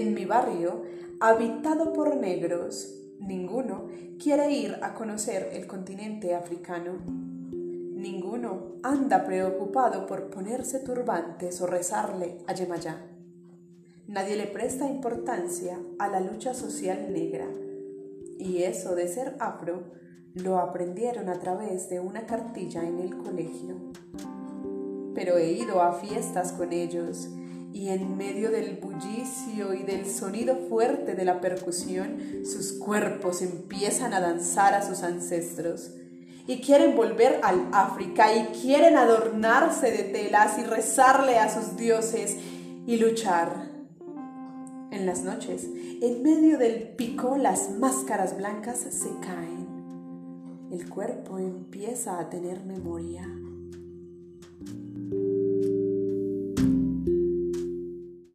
mi barrio, habitado por negros, ninguno quiere ir a conocer el continente africano. Ninguno anda preocupado por ponerse turbantes o rezarle a Yemayá. Nadie le presta importancia a la lucha social negra. Y eso de ser afro lo aprendieron a través de una cartilla en el colegio. Pero he ido a fiestas con ellos y en medio del bullicio y del sonido fuerte de la percusión, sus cuerpos empiezan a danzar a sus ancestros y quieren volver al África y quieren adornarse de telas y rezarle a sus dioses y luchar. En las noches, en medio del pico, las máscaras blancas se caen. El cuerpo empieza a tener memoria